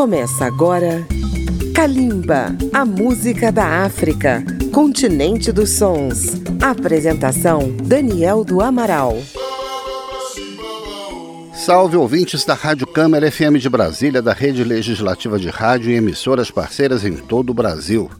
Começa agora Kalimba, a música da África, continente dos sons. Apresentação Daniel do Amaral. Salve ouvintes da Rádio Câmara FM de Brasília, da Rede Legislativa de Rádio e emissoras parceiras em todo o Brasil.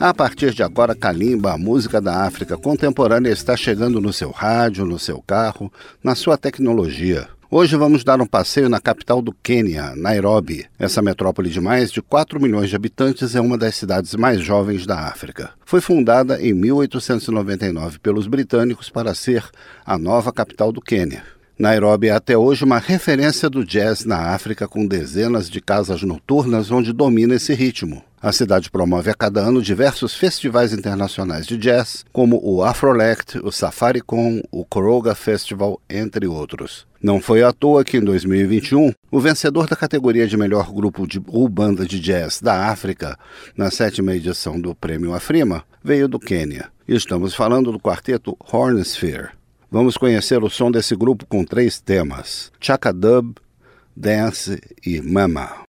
A partir de agora, Kalimba, a música da África contemporânea, está chegando no seu rádio, no seu carro, na sua tecnologia. Hoje vamos dar um passeio na capital do Quênia, Nairobi. Essa metrópole de mais de 4 milhões de habitantes é uma das cidades mais jovens da África. Foi fundada em 1899 pelos britânicos para ser a nova capital do Quênia. Nairobi é até hoje uma referência do jazz na África, com dezenas de casas noturnas onde domina esse ritmo. A cidade promove a cada ano diversos festivais internacionais de jazz, como o Afrolect, o Safaricon, o Koroga Festival, entre outros. Não foi à toa que em 2021, o vencedor da categoria de melhor grupo de ou banda de jazz da África, na sétima edição do Prêmio Afrima, veio do Quênia. Estamos falando do quarteto Hornsphere. Vamos conhecer o som desse grupo com três temas: Chaka Dub, Dance e Mama.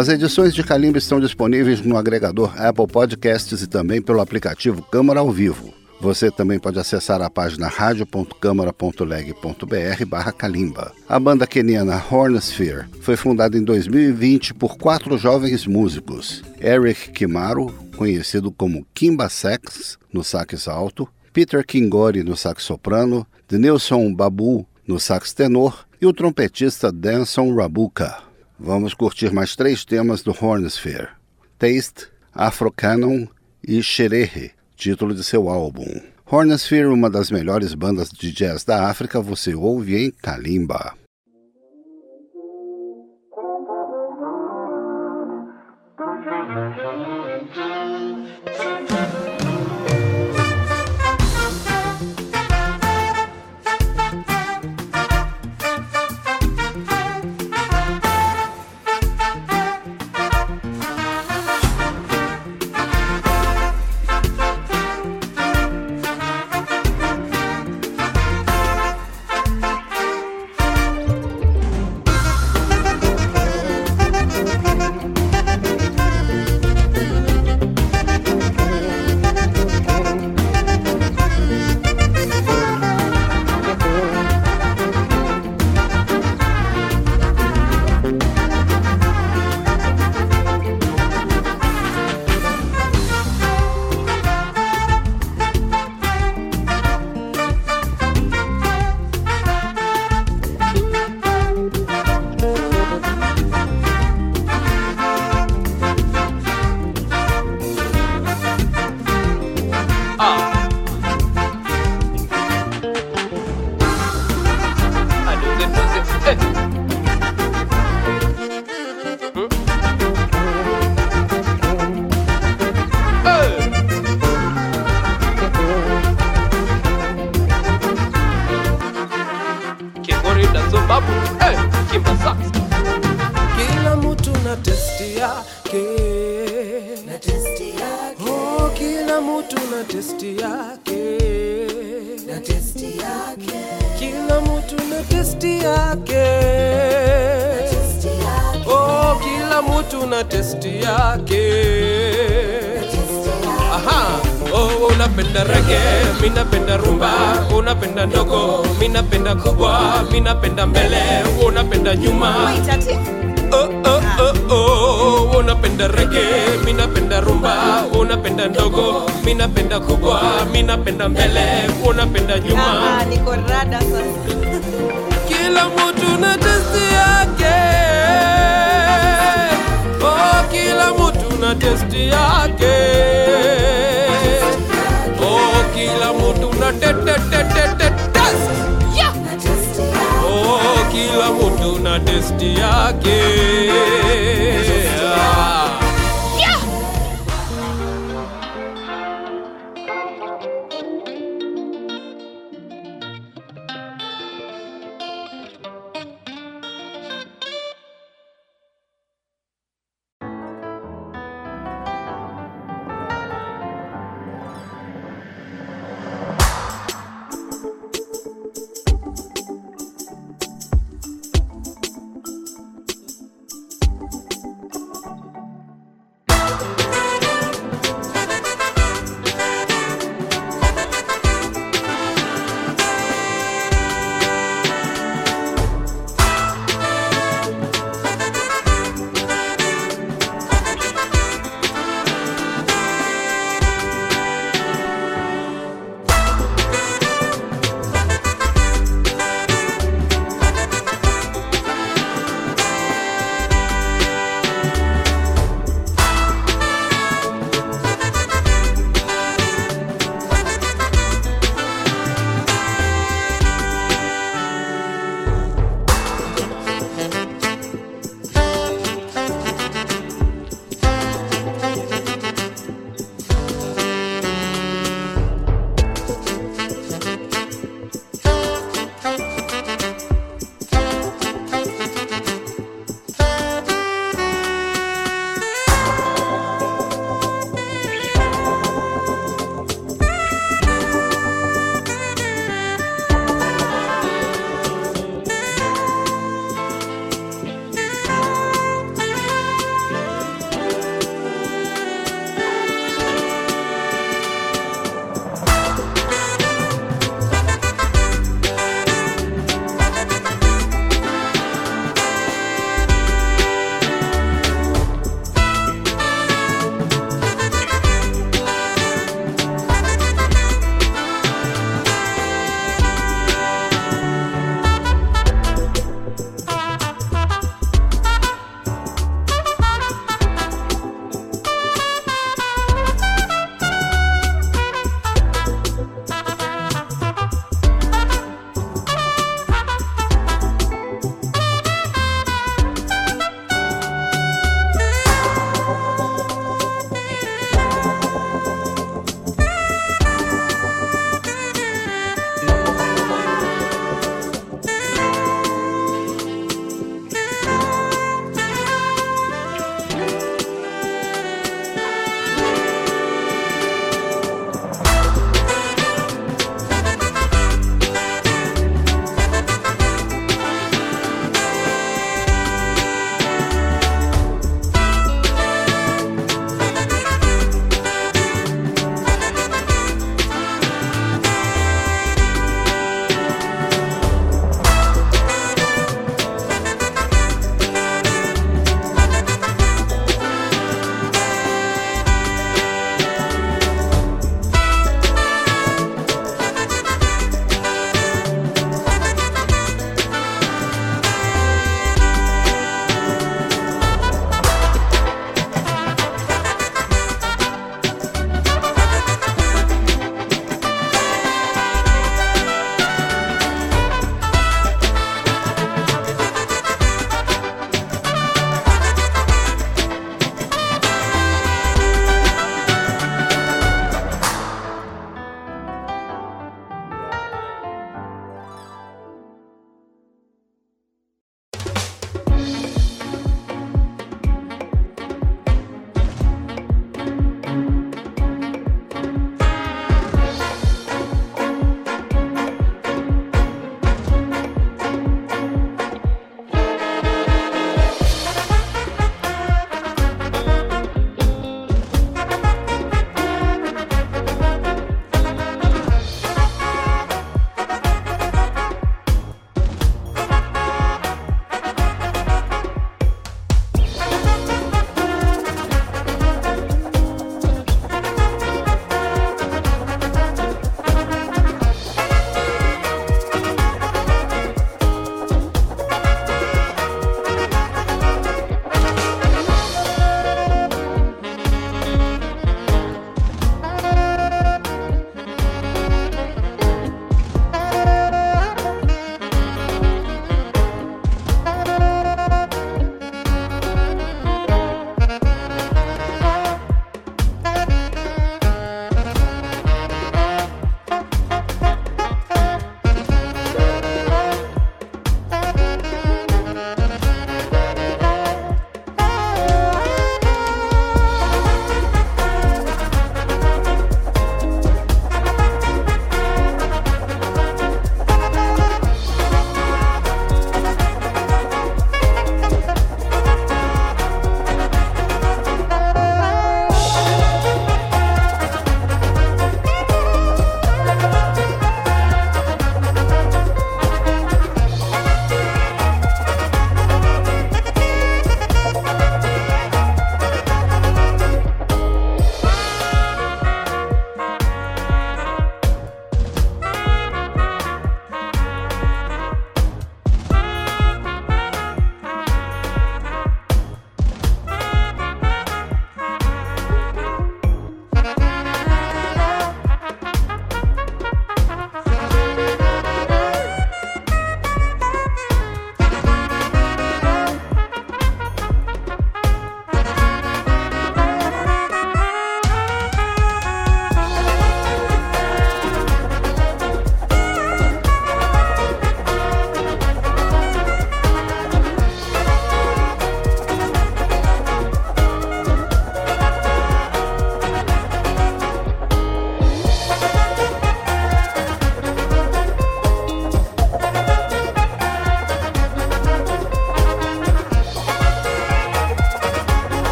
As edições de Calimba estão disponíveis no agregador Apple Podcasts e também pelo aplicativo Câmara ao Vivo. Você também pode acessar a página radio.câmara.leg.br barra Kalimba. A banda keniana Hornsphere foi fundada em 2020 por quatro jovens músicos. Eric Kimaru, conhecido como Kimba Sax, no sax alto, Peter Kingori no sax soprano, Denilson Babu no sax tenor e o trompetista Danson Rabuka. Vamos curtir mais três temas do Hornsphere: Taste, Afro Canon e Xerehe título de seu álbum. Hornsphere, uma das melhores bandas de jazz da África, você ouve em Kalimba. Minapenda reggae, minapenda rumba, unapenda ndogo, minapenda kubwa, minapenda mbele, unapenda nyuma. Oh, oh, oh, oh, unapenda reggae, minapenda rumba, unapenda ndogo, minapenda kubwa, minapenda mbele, unapenda nyuma. Kila mtu na testi yake. Oh, kila mtu na testi yake yeah. Oh, kila mtu na testi yake.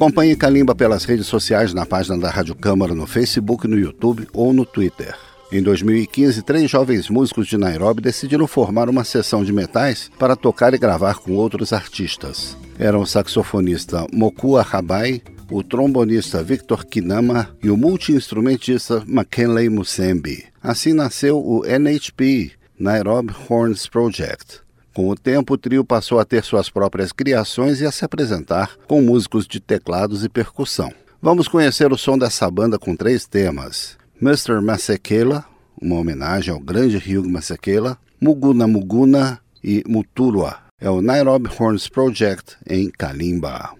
Acompanhe Calimba pelas redes sociais na página da Rádio Câmara no Facebook, no YouTube ou no Twitter. Em 2015, três jovens músicos de Nairobi decidiram formar uma sessão de metais para tocar e gravar com outros artistas. Eram o saxofonista Mokua Rabai, o trombonista Victor Kinama e o multiinstrumentista McKinley Musembi. Assim nasceu o NHP, Nairobi Horns Project. Com o tempo, o trio passou a ter suas próprias criações e a se apresentar com músicos de teclados e percussão. Vamos conhecer o som dessa banda com três temas. Mr. Masekela, uma homenagem ao grande Hugh Masekela, Muguna Muguna e Muturwa. É o Nairobi Horns Project em Kalimba.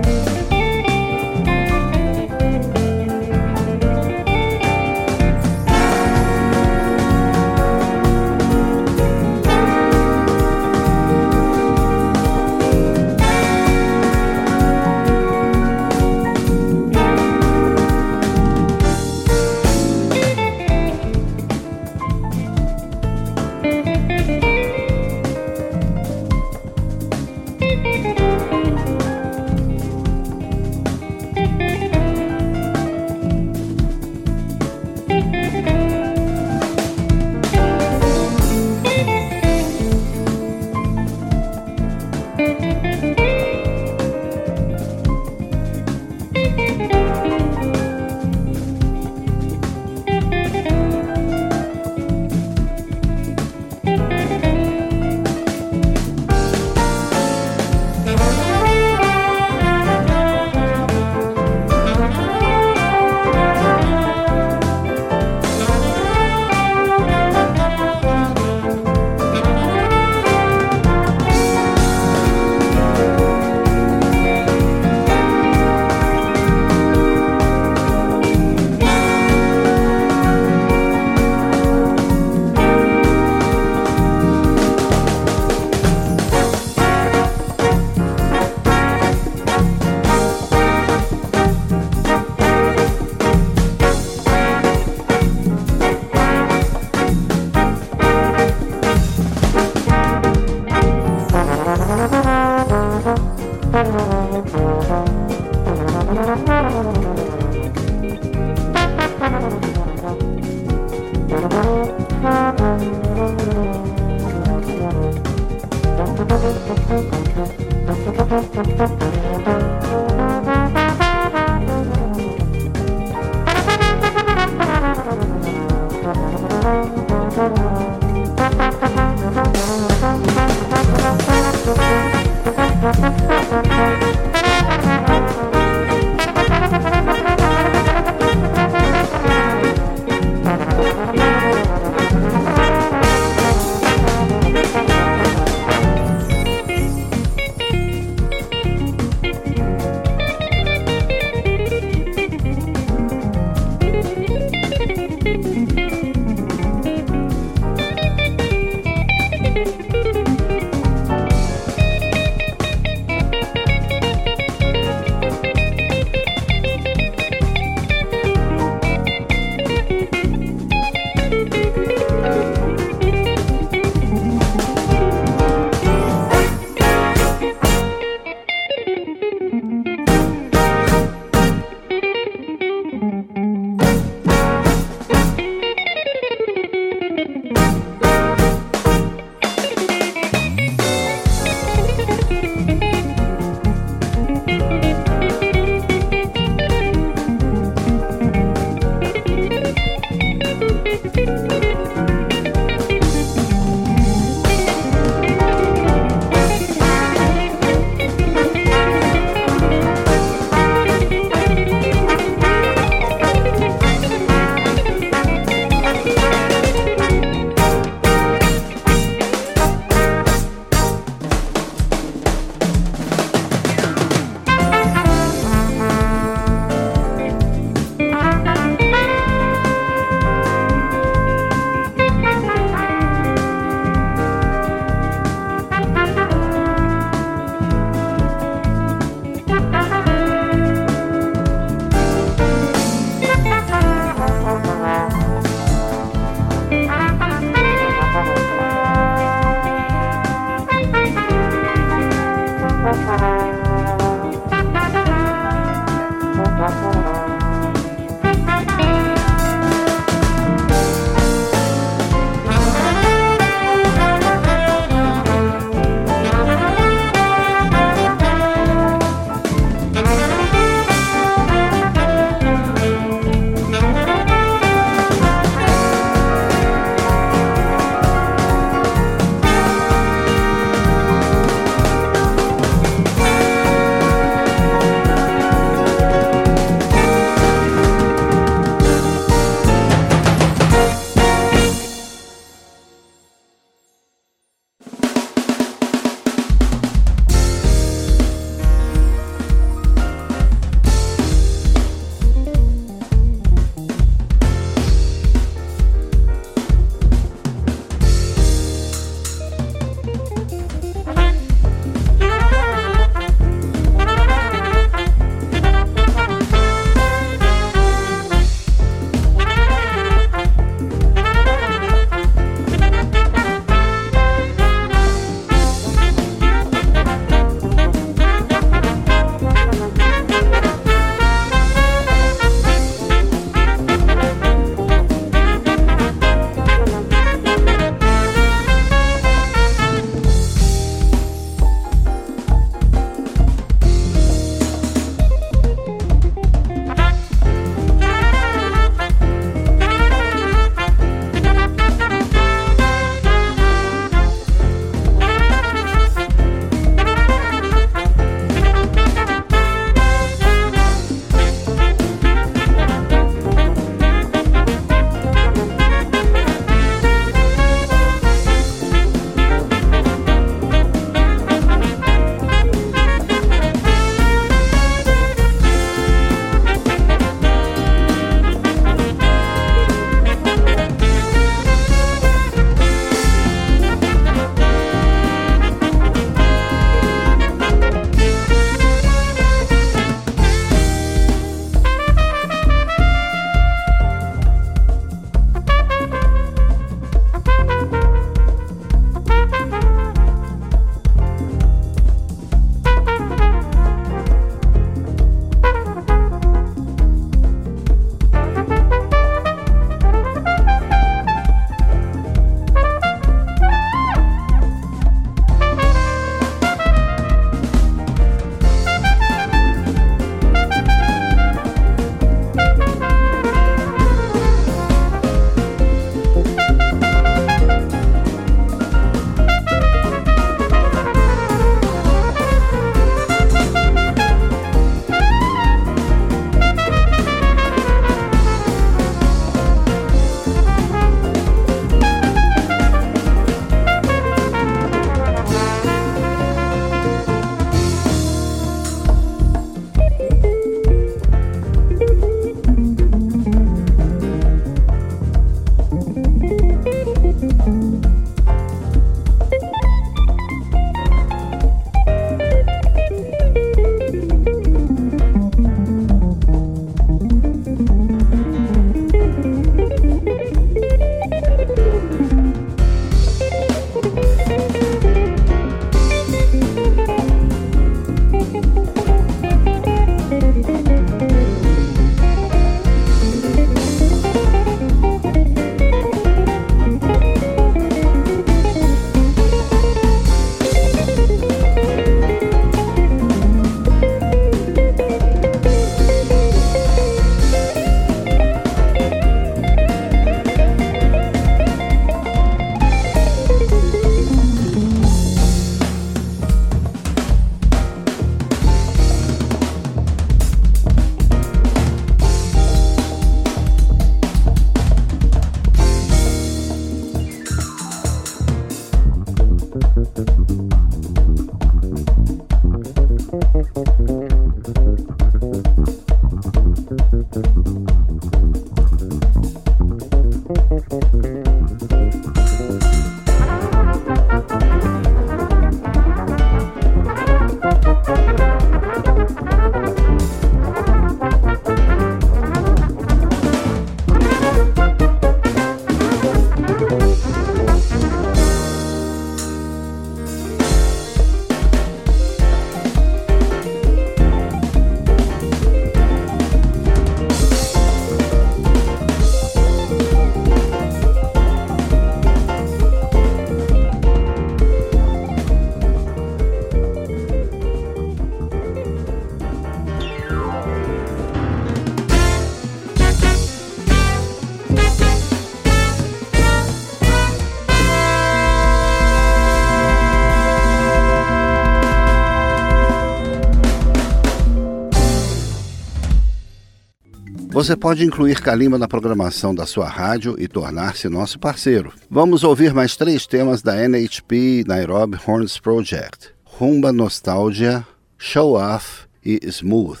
Você pode incluir Kalimba na programação da sua rádio e tornar-se nosso parceiro. Vamos ouvir mais três temas da NHP Nairobi Horns Project: Rumba Nostalgia, Show Off e Smooth.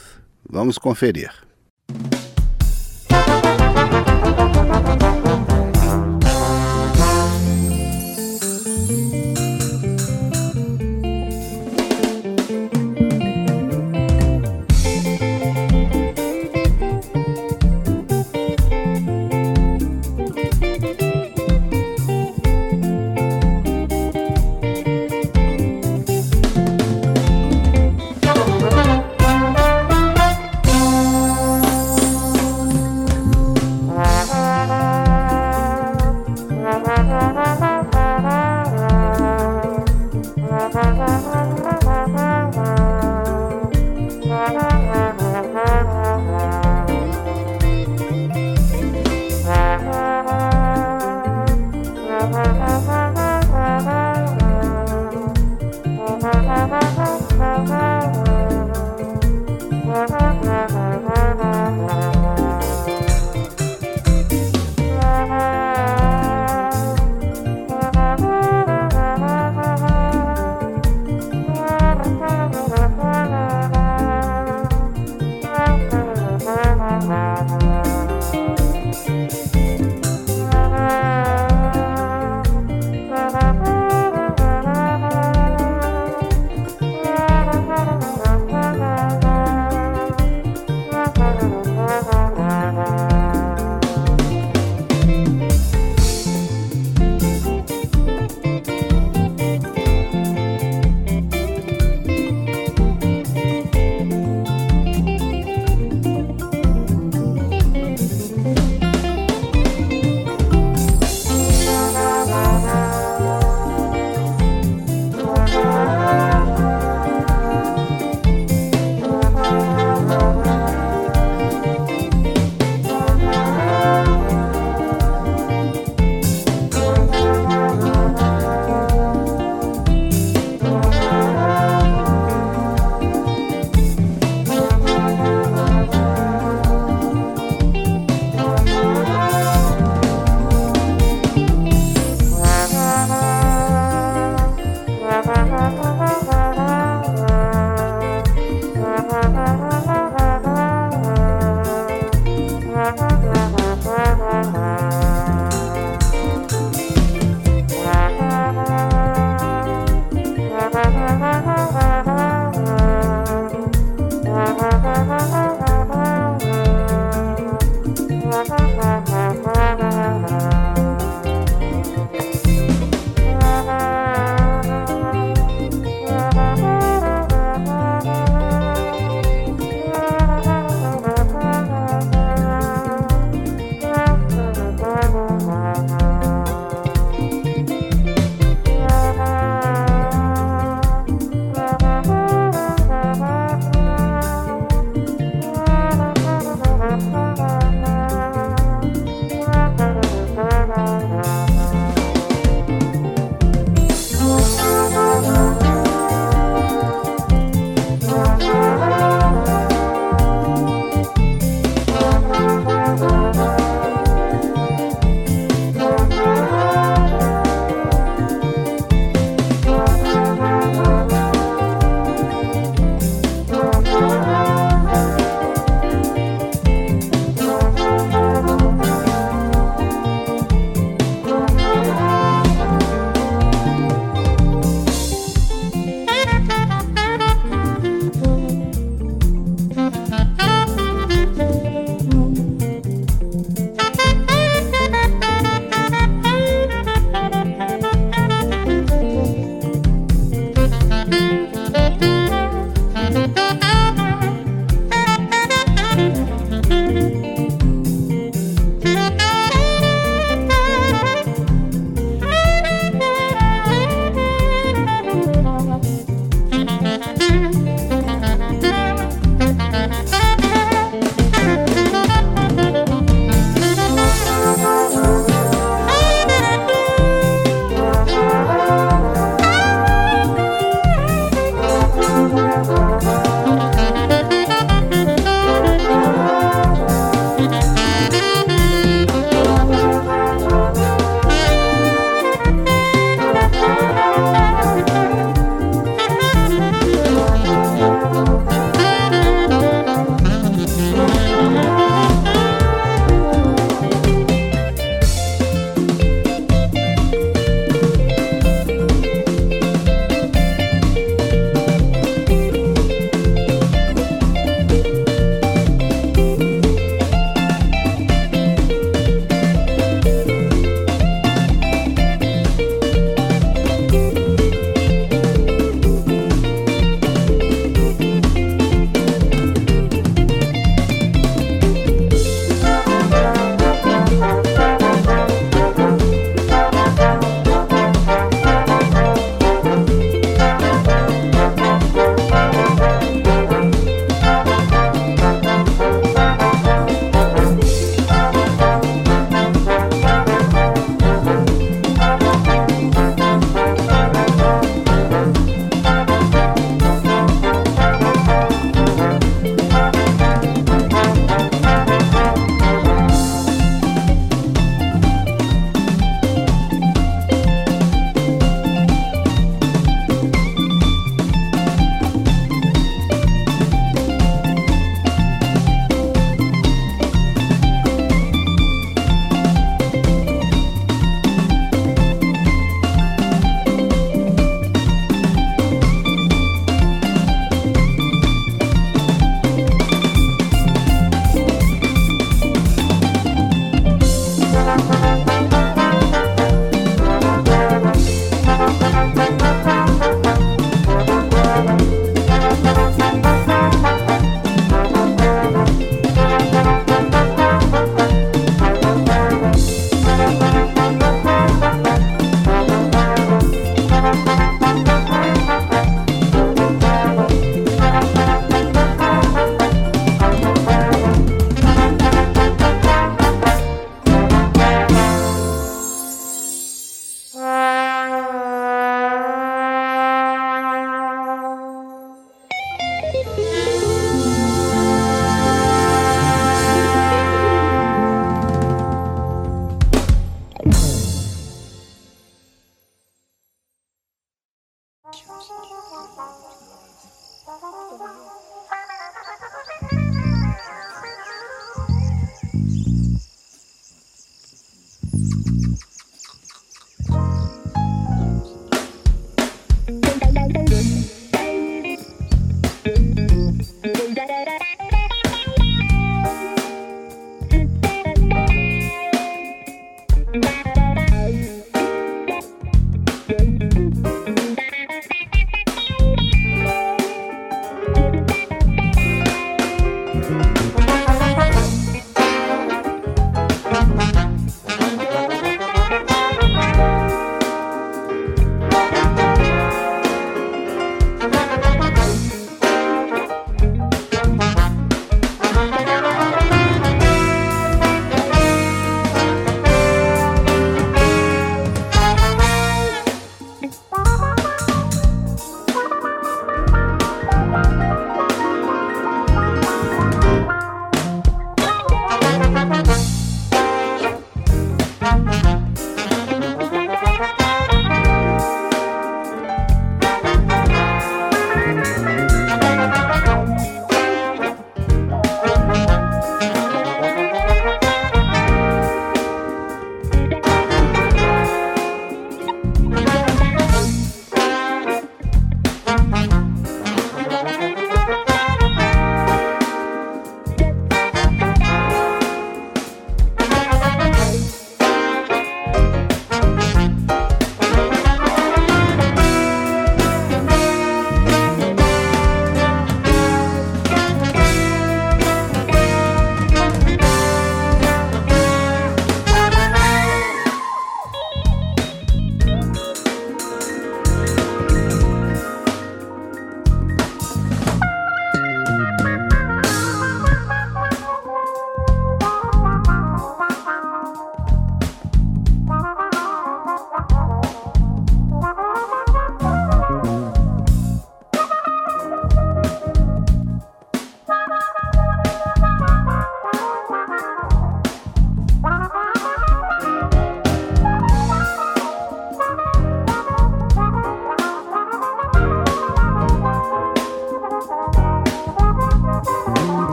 Vamos conferir.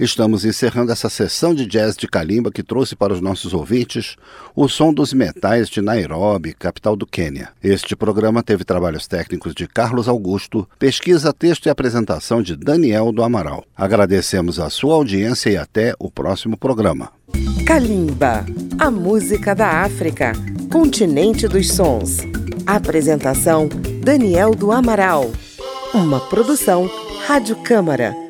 Estamos encerrando essa sessão de jazz de calimba que trouxe para os nossos ouvintes o som dos metais de Nairobi, capital do Quênia. Este programa teve trabalhos técnicos de Carlos Augusto, pesquisa, texto e apresentação de Daniel do Amaral. Agradecemos a sua audiência e até o próximo programa. Kalimba, a música da África, continente dos sons. Apresentação Daniel do Amaral. Uma produção Rádio Câmara